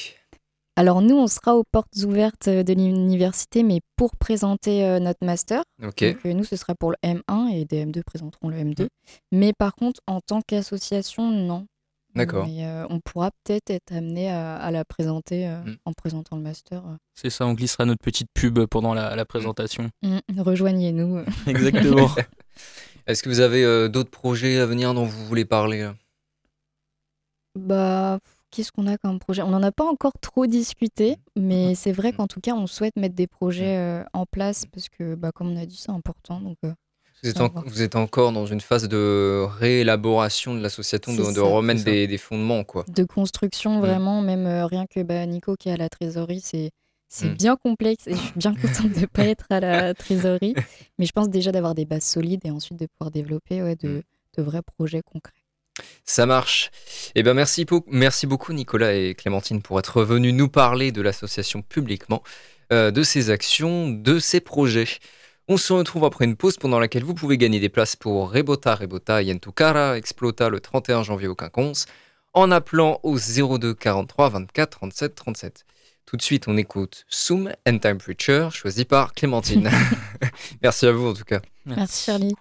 Alors nous, on sera aux portes ouvertes de l'université, mais pour présenter euh, notre master. Ok. Donc euh, nous, ce sera pour le M1 et des M2 présenteront le M2. Mais par contre, en tant qu'association, non. D'accord. Euh, on pourra peut-être être amené à, à la présenter euh, Mm. en présentant le master. euh. C'est ça, on glissera notre petite pub pendant la, la présentation. Mm, Rejoignez-nous. Exactement. [LAUGHS] Est-ce que vous avez euh, d'autres projets à venir dont vous voulez parler? Là Bah, qu'est-ce qu'on a comme projet? On n'en a pas encore trop discuté, mais c'est vrai qu'en tout cas, on souhaite mettre des projets euh, en place parce que, bah, comme on a dit, c'est important. Donc, euh, vous êtes, Ça en- va. vous êtes encore dans une phase de réélaboration de l'association, de, remettre des, des fondements, quoi. de construction, vraiment, même rien que bah, Nico qui est à la trésorerie, c'est. C'est Mm. bien complexe et je suis bien [LAUGHS] contente de ne pas être à la trésorerie. Mais je pense déjà d'avoir des bases solides et ensuite de pouvoir développer ouais, de, Mm. de vrais projets concrets. Ça marche. Eh ben merci, beaucoup Nicolas et Clémentine pour être venus nous parler de l'association publiquement, euh, de ses actions, de ses projets. On se retrouve après une pause pendant laquelle vous pouvez gagner des places pour Rebota, Rebota, Yentukara, Explota le 31 janvier au Quinconce en appelant au 02 43 24 37 37. Tout de suite, on écoute Soom and Temperature, choisi par Clémentine. [LAUGHS] Merci à vous en tout cas. Merci Charlie.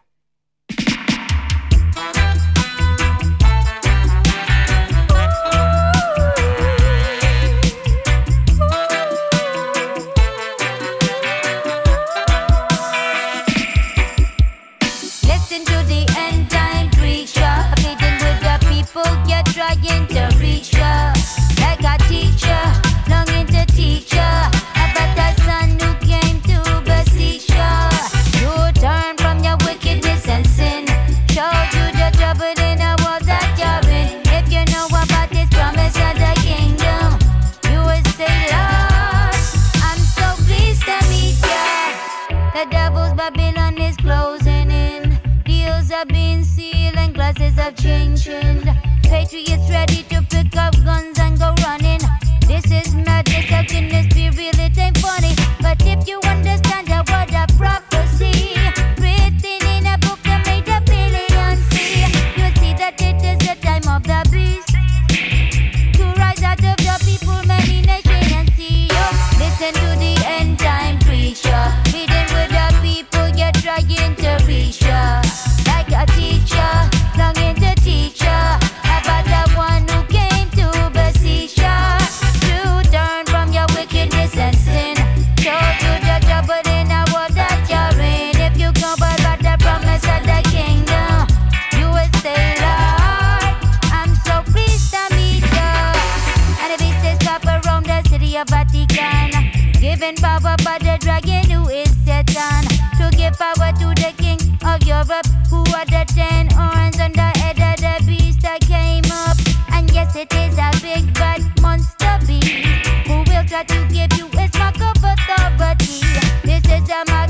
I do give you is my cup of authority. This is a my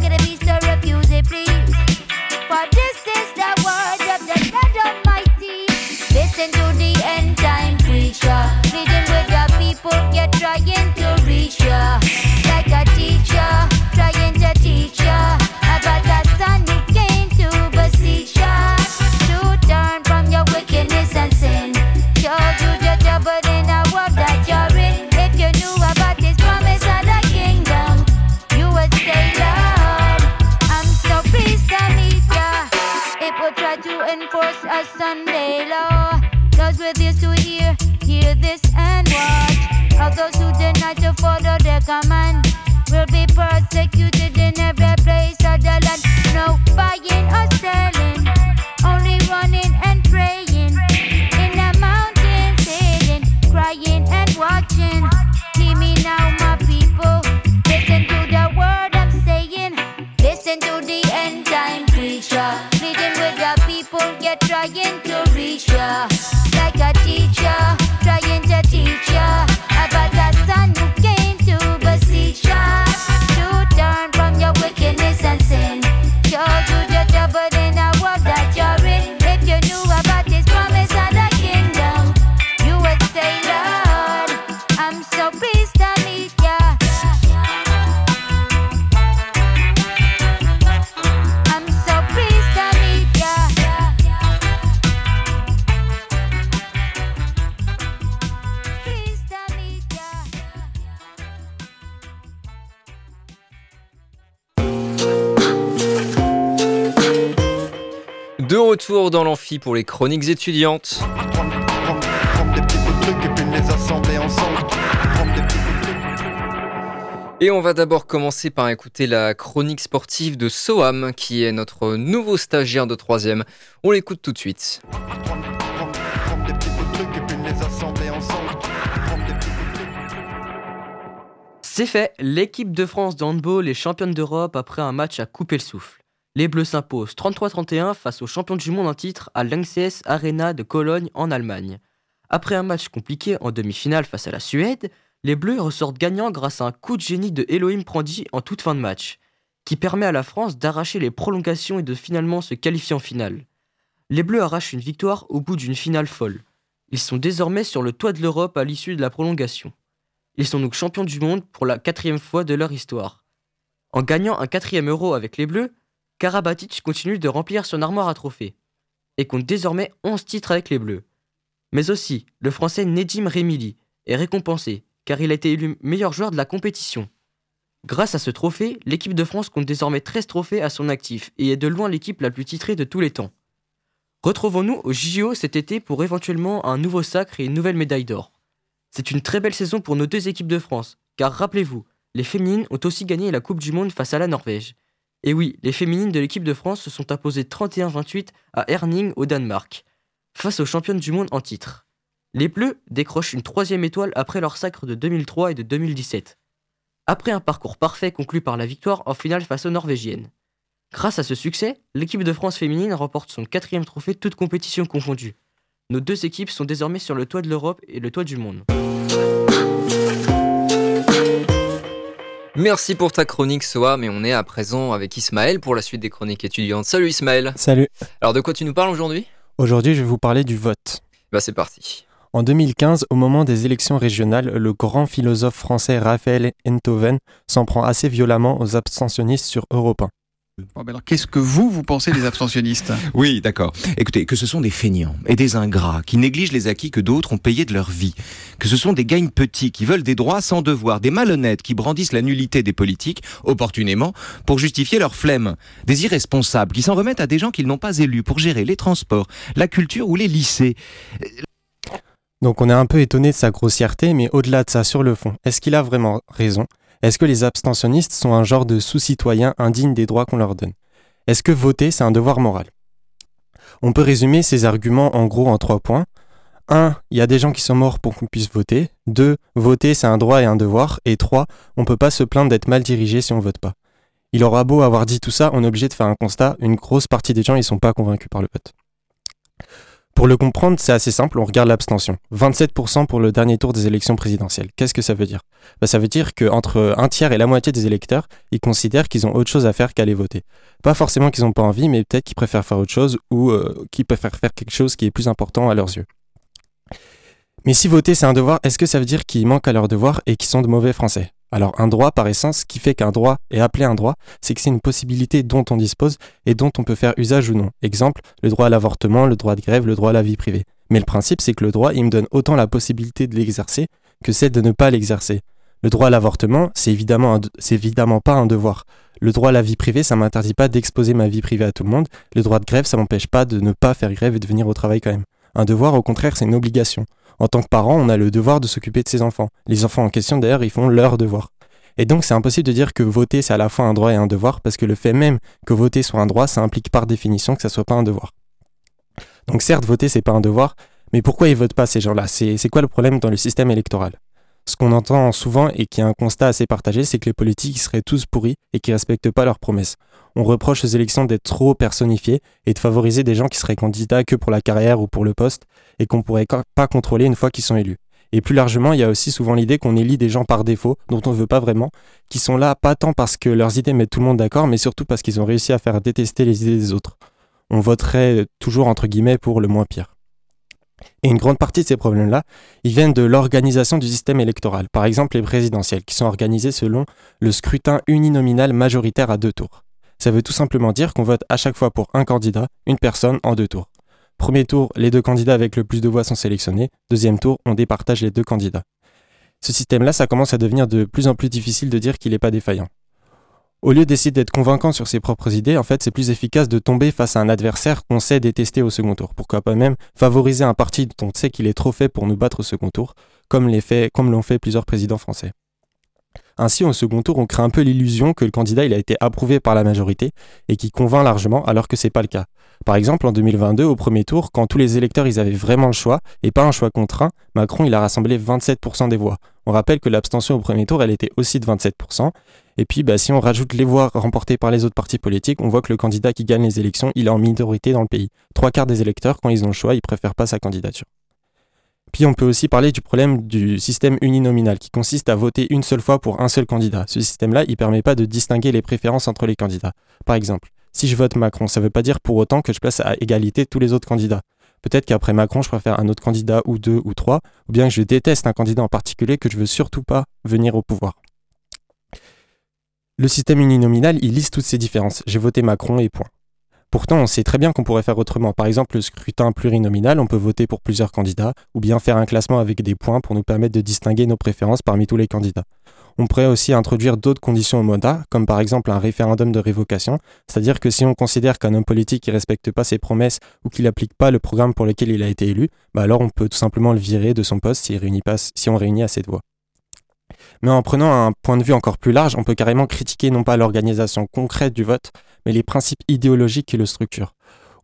dans l'amphi pour les chroniques étudiantes. Et on va d'abord commencer par écouter la chronique sportive de Soham, qui est notre nouveau stagiaire de troisième. On l'écoute tout de suite. C'est fait, l'équipe de France de handball est championne d'Europe après un match à couper le souffle. Les Bleus s'imposent 33-31 face aux champions du monde en titre à l'Anxes Arena de Cologne en Allemagne. Après un match compliqué en demi-finale face à la Suède, les Bleus ressortent gagnants grâce à un coup de génie de Elohim Prandi en toute fin de match, qui permet à la France d'arracher les prolongations et de finalement se qualifier en finale. Les Bleus arrachent une victoire au bout d'une finale folle. Ils sont désormais sur le toit de l'Europe à l'issue de la prolongation. Ils sont donc champions du monde pour la quatrième fois de leur histoire. En gagnant un quatrième euro avec les Bleus, Karabatic continue de remplir son armoire à trophées et compte désormais 11 titres avec les Bleus. Mais aussi, le Français Nedim Remili est récompensé car il a été élu meilleur joueur de la compétition. Grâce à ce trophée, l'équipe de France compte désormais 13 trophées à son actif et est de loin l'équipe la plus titrée de tous les temps. Retrouvons-nous au JO cet été pour éventuellement un nouveau sacre et une nouvelle médaille d'or. C'est une très belle saison pour nos deux équipes de France, car rappelez-vous, les féminines ont aussi gagné la Coupe du Monde face à la Norvège. Et oui, les féminines de l'équipe de France se sont imposées 31-28 à Herning au Danemark, face aux championnes du monde en titre. Les Bleus décrochent une troisième étoile après leur sacre de 2003 et de 2017. Après un parcours parfait conclu par la victoire en finale face aux Norvégiennes. Grâce à ce succès, l'équipe de France féminine remporte son quatrième trophée toutes compétitions confondues. Nos deux équipes sont désormais sur le toit de l'Europe et le toit du monde. Merci pour ta chronique, Soa, mais on est à présent avec Ismaël pour la suite des chroniques étudiantes. Salut Ismaël Salut. Alors de quoi tu nous parles aujourd'hui? Aujourd'hui, je vais vous parler du vote. Bah c'est parti. En 2015, au moment des élections régionales, le grand philosophe français Raphaël Enthoven s'en prend assez violemment aux abstentionnistes sur Europe 1. Bon, ben alors, qu'est-ce que vous, vous pensez des abstentionnistes? Oui, d'accord. Écoutez, que ce sont des feignants et des ingrats qui négligent les acquis que d'autres ont payés de leur vie, que ce sont des gagnes petits qui veulent des droits sans devoir, des malhonnêtes qui brandissent la nullité des politiques, opportunément, pour justifier leur flemme, des irresponsables qui s'en remettent à des gens qu'ils n'ont pas élus pour gérer les transports, la culture ou les lycées. Donc on est un peu étonné de sa grossièreté, mais au-delà de ça, sur le fond, est-ce qu'il a vraiment raison? Est-ce que les abstentionnistes sont un genre de sous-citoyens indignes des droits qu'on leur donne? Est-ce que voter, c'est un devoir moral? On peut résumer ces arguments en gros en trois points. 1. Il y a des gens qui sont morts pour qu'on puisse voter. 2. Voter, c'est un droit et un devoir. Et 3. On peut pas se plaindre d'être mal dirigé si on vote pas. Il aura beau avoir dit tout ça, on est obligé de faire un constat. Une grosse partie des gens, ils sont pas convaincus par le vote. Pour le comprendre, c'est assez simple, on regarde l'abstention. 27% pour le dernier tour des élections présidentielles. Qu'est-ce que ça veut dire? Bah, Ça veut dire qu'entre un tiers et la moitié des électeurs, ils considèrent qu'ils ont autre chose à faire qu'aller voter. Pas forcément qu'ils n'ont pas envie, mais peut-être qu'ils préfèrent faire autre chose ou euh, qu'ils préfèrent faire quelque chose qui est plus important à leurs yeux. Mais si voter c'est un devoir, est-ce que ça veut dire qu'ils manquent à leur devoir et qu'ils sont de mauvais français? Alors un droit, par essence, ce qui fait qu'un droit est appelé un droit, c'est que c'est une possibilité dont on dispose et dont on peut faire usage ou non. Exemple, le droit à l'avortement, le droit de grève, le droit à la vie privée. Mais le principe, c'est que le droit, il me donne autant la possibilité de l'exercer que celle de ne pas l'exercer. Le droit à l'avortement, c'est évidemment, évidemment pas un devoir. Le droit à la vie privée, ça m'interdit pas d'exposer ma vie privée à tout le monde. Le droit de grève, ça m'empêche pas de ne pas faire grève et de venir au travail quand même. Un devoir, au contraire, c'est une obligation. En tant que parent, on a le devoir de s'occuper de ses enfants. Les enfants en question, d'ailleurs, ils font leur devoir. Et donc, c'est impossible de dire que voter, c'est à la fois un droit et un devoir, parce que le fait même que voter soit un droit, ça implique par définition que ça soit pas un devoir. Donc, certes, voter, c'est pas un devoir, mais pourquoi ils votent pas ces gens-là? C'est c'est quoi le problème dans le système électoral? Ce qu'on entend souvent et qui est un constat assez partagé, c'est que les politiques seraient tous pourris et qui respectent pas leurs promesses. On reproche aux élections d'être trop personnifiées et de favoriser des gens qui seraient candidats que pour la carrière ou pour le poste et qu'on pourrait pas contrôler une fois qu'ils sont élus. Et plus largement, il y a aussi souvent l'idée qu'on élit des gens par défaut, dont on veut pas vraiment, qui sont là pas tant parce que leurs idées mettent tout le monde d'accord, mais surtout parce qu'ils ont réussi à faire détester les idées des autres. On voterait toujours entre guillemets pour le moins pire. Et une grande partie de ces problèmes-là, ils viennent de l'organisation du système électoral. Par exemple, les présidentielles, qui sont organisées selon le scrutin uninominal majoritaire à deux tours. Ça veut tout simplement dire qu'on vote à chaque fois pour un candidat, une personne, en deux tours. Premier tour, les deux candidats avec le plus de voix sont sélectionnés. Deuxième tour, on départage les deux candidats. Ce système-là, ça commence à devenir de plus en plus difficile de dire qu'il n'est pas défaillant. Au lieu d'essayer d'être convaincant sur ses propres idées, en fait, c'est plus efficace de tomber face à un adversaire qu'on sait détester au second tour. Pourquoi pas même favoriser un parti dont on sait qu'il est trop fait pour nous battre au second tour, comme l'ont fait plusieurs présidents français. Ainsi, au second tour, on crée un peu l'illusion que le candidat il a été approuvé par la majorité et qui convainc largement, alors que c'est pas le cas. Par exemple, en 2022, au premier tour, quand tous les électeurs ils avaient vraiment le choix et pas un choix contraint, Macron il a rassemblé 27% des voix. On rappelle que l'abstention au premier tour, elle était aussi de 27%. Et puis, bah, si on rajoute les voix remportées par les autres partis politiques, on voit que le candidat qui gagne les élections, il est en minorité dans le pays. Trois quarts des électeurs, quand ils ont le choix, ils préfèrent pas sa candidature. Puis on peut aussi parler du problème du système uninominal qui consiste à voter une seule fois pour un seul candidat. Ce système-là, il permet pas de distinguer les préférences entre les candidats. Par exemple, si je vote Macron, ça veut pas dire pour autant que je place à égalité tous les autres candidats. Peut-être qu'après Macron, je préfère un autre candidat ou deux ou trois, ou bien que je déteste un candidat en particulier que je veux surtout pas venir au pouvoir. Le système uninominal, il liste toutes ces différences. J'ai voté Macron et point. Pourtant, on sait très bien qu'on pourrait faire autrement. Par exemple, le scrutin plurinominal, on peut voter pour plusieurs candidats, ou bien faire un classement avec des points pour nous permettre de distinguer nos préférences parmi tous les candidats. On pourrait aussi introduire d'autres conditions au mandat, comme par exemple un référendum de révocation, c'est-à-dire que si on considère qu'un homme politique ne respecte pas ses promesses ou qu'il n'applique pas le programme pour lequel il a été élu, bah alors on peut tout simplement le virer de son poste pas, si on réunit assez de voix. Mais en prenant un point de vue encore plus large, on peut carrément critiquer non pas l'organisation concrète du vote, mais les principes idéologiques qui le structurent.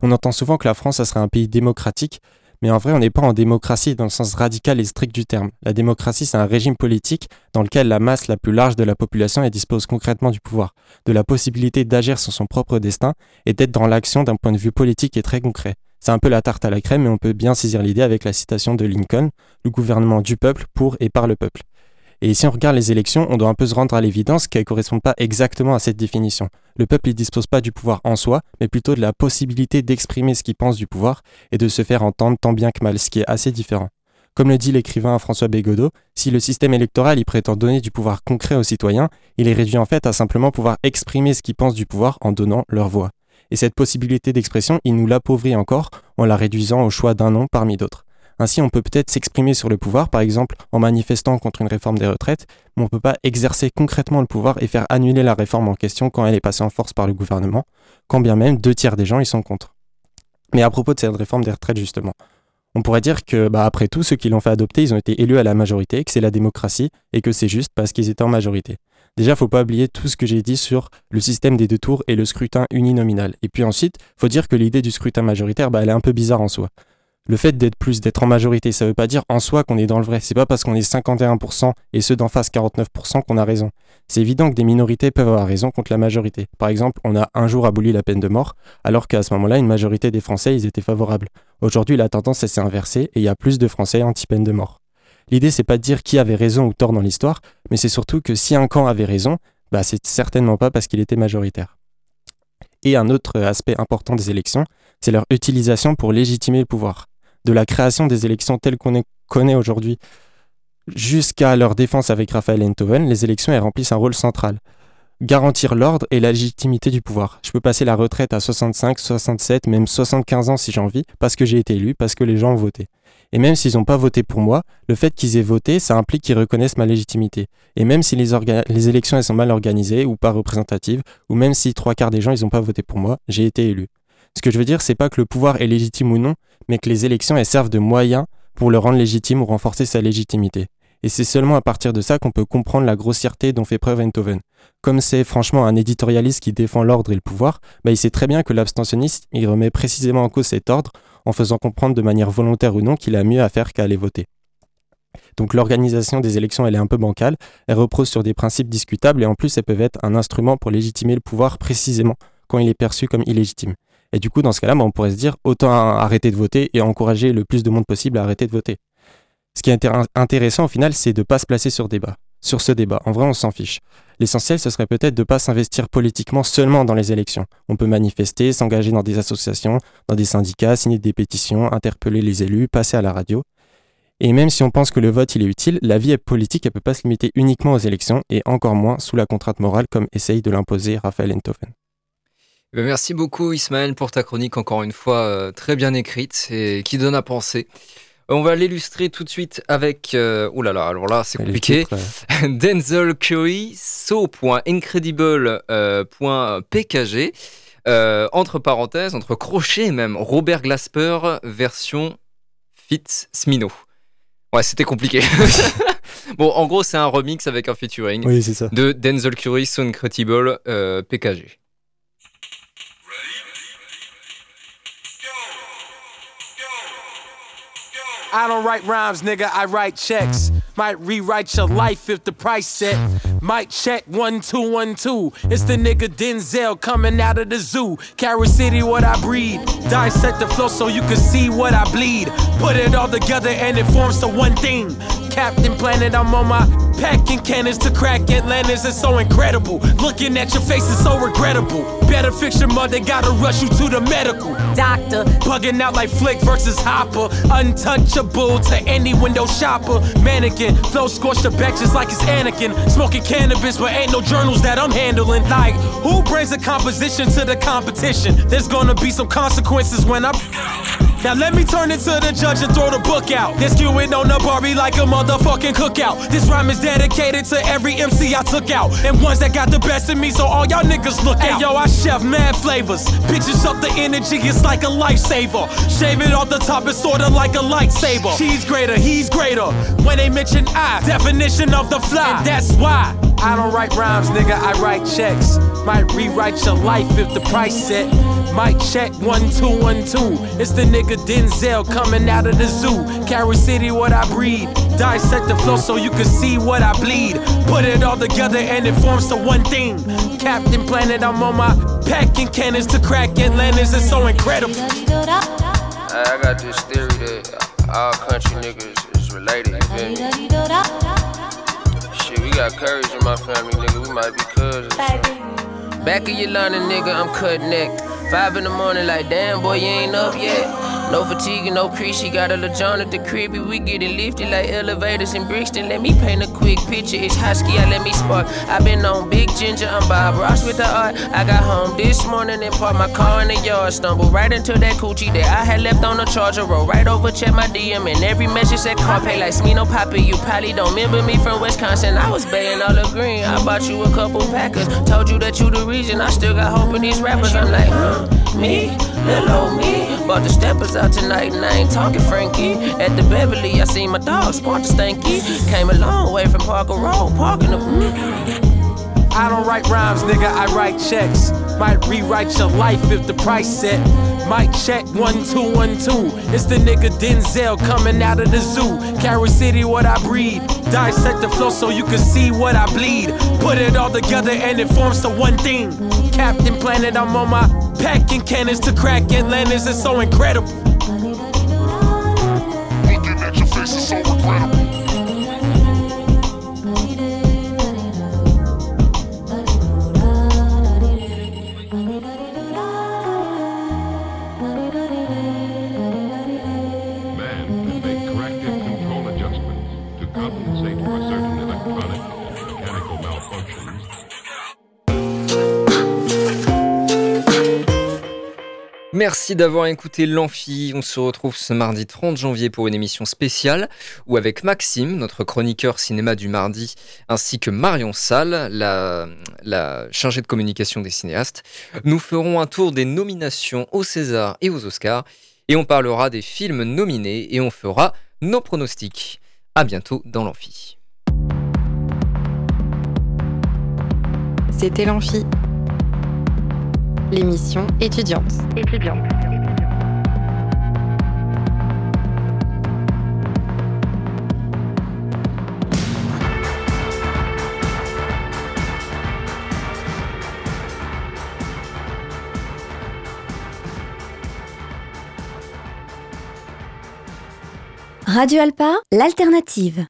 On entend souvent que la France, ça serait un pays démocratique, mais en vrai, on n'est pas en démocratie dans le sens radical et strict du terme. La démocratie, c'est un régime politique dans lequel la masse la plus large de la population dispose concrètement du pouvoir, de la possibilité d'agir sur son propre destin et d'être dans l'action d'un point de vue politique et très concret. C'est un peu la tarte à la crème, mais on peut bien saisir l'idée avec la citation de Lincoln, le gouvernement du peuple, pour et par le peuple. Et si on regarde les élections, on doit un peu se rendre à l'évidence qu'elles ne correspondent pas exactement à cette définition. Le peuple ne dispose pas du pouvoir en soi, mais plutôt de la possibilité d'exprimer ce qu'il pense du pouvoir et de se faire entendre tant bien que mal, ce qui est assez différent. Comme le dit l'écrivain François Bégodeau, si le système électoral y prétend donner du pouvoir concret aux citoyens, il est réduit en fait à simplement pouvoir exprimer ce qu'ils pensent du pouvoir en donnant leur voix. Et cette possibilité d'expression, il nous l'appauvrit encore en la réduisant au choix d'un nom parmi d'autres. Ainsi, on peut peut-être s'exprimer sur le pouvoir, par exemple en manifestant contre une réforme des retraites, mais on ne peut pas exercer concrètement le pouvoir et faire annuler la réforme en question quand elle est passée en force par le gouvernement, quand bien même deux tiers des gens y sont contre. Mais à propos de cette réforme des retraites, justement, on pourrait dire que, bah, après tout, ceux qui l'ont fait adopter, ils ont été élus à la majorité, que c'est la démocratie et que c'est juste parce qu'ils étaient en majorité. Déjà, faut pas oublier tout ce que j'ai dit sur le système des deux tours et le scrutin uninominal. Et puis ensuite, faut dire que l'idée du scrutin majoritaire, bah, elle est un peu bizarre en soi le fait d'être plus, d'être en majorité, ça veut pas dire en soi qu'on est dans le vrai. C'est pas parce qu'on est 51% et ceux d'en face 49% qu'on a raison. C'est évident que des minorités peuvent avoir raison contre la majorité. Par exemple, on a un jour aboli la peine de mort, alors qu'à ce moment-là, une majorité des Français, ils étaient favorables. Aujourd'hui, la tendance s'est inversée et il y a plus de Français anti-peine de mort. L'idée, c'est pas de dire qui avait raison ou tort dans l'histoire, mais c'est surtout que si un camp avait raison, bah c'est certainement pas parce qu'il était majoritaire. Et un autre aspect important des élections, c'est leur utilisation pour légitimer le pouvoir de la création des élections telles qu'on les connaît aujourd'hui jusqu'à leur défense avec Raphaël Enthoven, les élections elles remplissent un rôle central. Garantir l'ordre et la légitimité du pouvoir. Je peux passer la retraite à 65, 67, même 75 ans si j'ai envie, parce que j'ai été élu, parce que les gens ont voté. Et même s'ils n'ont pas voté pour moi, le fait qu'ils aient voté, ça implique qu'ils reconnaissent ma légitimité. Et même si les, les élections elles sont mal organisées ou pas représentatives, ou même si trois quarts des gens ils n'ont pas voté pour moi, j'ai été élu. Ce que je veux dire, c'est pas que le pouvoir est légitime ou non, mais que les élections elles servent de moyen pour le rendre légitime ou renforcer sa légitimité. Et c'est seulement à partir de ça qu'on peut comprendre la grossièreté dont fait preuve Eindhoven. Comme c'est franchement un éditorialiste qui défend l'ordre et le pouvoir, bah il sait très bien que l'abstentionniste, il remet précisément en cause cet ordre en faisant comprendre de manière volontaire ou non qu'il a mieux à faire qu'à aller voter. Donc l'organisation des élections, elle est un peu bancale, elle repose sur des principes discutables et en plus elles peuvent être un instrument pour légitimer le pouvoir précisément quand il est perçu comme illégitime. Et du coup, dans ce cas-là, bah, on pourrait se dire autant arrêter de voter et encourager le plus de monde possible à arrêter de voter. Ce qui est intéressant au final, c'est de ne pas se placer sur débat. Sur ce débat, en vrai, on s'en fiche. L'essentiel, ce serait peut-être de ne pas s'investir politiquement seulement dans les élections. On peut manifester, s'engager dans des associations, dans des syndicats, signer des pétitions, interpeller les élus, passer à la radio. Et même si on pense que le vote il est utile, la vie politique ne peut pas se limiter uniquement aux élections et encore moins sous la contrainte morale comme essaye de l'imposer Raphaël Enthoven. Eh ben, merci beaucoup Ismaël pour ta chronique encore une fois euh, très bien écrite et qui donne à penser. On va l'illustrer tout de suite avec. Euh, oh là là, alors là, c'est compliqué. [LAUGHS] Denzel Curry, so.incredible.pkg. Euh, entre parenthèses, entre crochets même, Robert Glasper version Fitz Smino. Ouais, c'était compliqué. [LAUGHS] [LAUGHS] bon, en gros, c'est un remix avec un featuring de Denzel Curry, So Incredible PKG. I don't write rhymes, nigga, I write checks. Might rewrite your life if the price set. Might check one, two, one, two. It's the nigga Denzel coming out of the zoo. Carry City, what I breed. Dissect the flow so you can see what I bleed. Put it all together and it forms the one thing. Captain Planet, I'm on my packing cannons to crack Atlantis. It's so incredible. Looking at your face is so regrettable. Better fix your mother, gotta rush you to the medical. Doctor, bugging out like Flick versus Hopper. Untouchable to any window shopper. Mannequin, flow scorched the back just like it's Anakin. Smoking cannabis, but ain't no journals that I'm handling. Like, who brings a composition to the competition? There's gonna be some consequences when I. Now let me turn it to the judge and throw the book out. This skewing on the Barbie like a motherfucking cookout. This rhyme is dedicated to every MC I took out. And ones that got the best of me, so all y'all niggas look out. Hey, yo, I chef mad flavors. Bitches up the energy, it's like a lifesaver. Shave it off the top, it's sorta like a lightsaber. She's greater, he's greater. When they mention I, definition of the fly. And that's why. I don't write rhymes, nigga, I write checks. Might rewrite your life if the price set. Might check one, two, one, two. It's the nigga Denzel coming out of the zoo. Carry City, what I breed. Dissect the flow so you can see what I bleed. Put it all together and it forms the one thing. Captain Planet, I'm on my packing cannons to crack Atlantis. It's so incredible. I got this theory that all country niggas is related, you feel me? We got courage in my family, nigga. We might be cousins. Back of your London, nigga, I'm cut neck. Five in the morning, like, damn, boy, you ain't up yet. No fatigue no crease, she got a little at the crib. We get it lifted like elevators in Brixton. Let me paint a quick picture. It's husky, I let me spark. i been on Big Ginger, I'm Bob Ross with the art. I got home this morning and parked my car in the yard. Stumbled right into that coochie that I had left on the charger. Roll right over, check my DM, and every message said Carpe like Smino Poppy. You probably don't remember me from Wisconsin. I was baying all the green. I bought you a couple Packers. Told you that you the reason. I still got hope in these rappers. I'm like, huh, me, little old me. Bought the steppers out tonight and I ain't talking Frankie. At the Beverly, I seen my dog sport the stanky. Came a long way from Parker Road, parking the. I don't write rhymes, nigga, I write checks. Might rewrite your life if the price set. Might check one two one two. It's the nigga Denzel coming out of the zoo. Carry City, what I breed. Dissect the flow so you can see what I bleed. Put it all together and it forms to one thing. Captain Planet, I'm on my packing cannons to crack Atlantis. is so incredible. Merci d'avoir écouté l'Amphi. On se retrouve ce mardi 30 janvier pour une émission spéciale où avec Maxime, notre chroniqueur cinéma du mardi, ainsi que Marion Salle, la, chargée de communication des cinéastes, nous ferons un tour des nominations aux César et aux Oscars et on parlera des films nominés et on fera nos pronostics. À bientôt dans l'Amphi. C'était l'Amphi l'émission étudiante. Étudiante. Radio Alpa, l'alternative.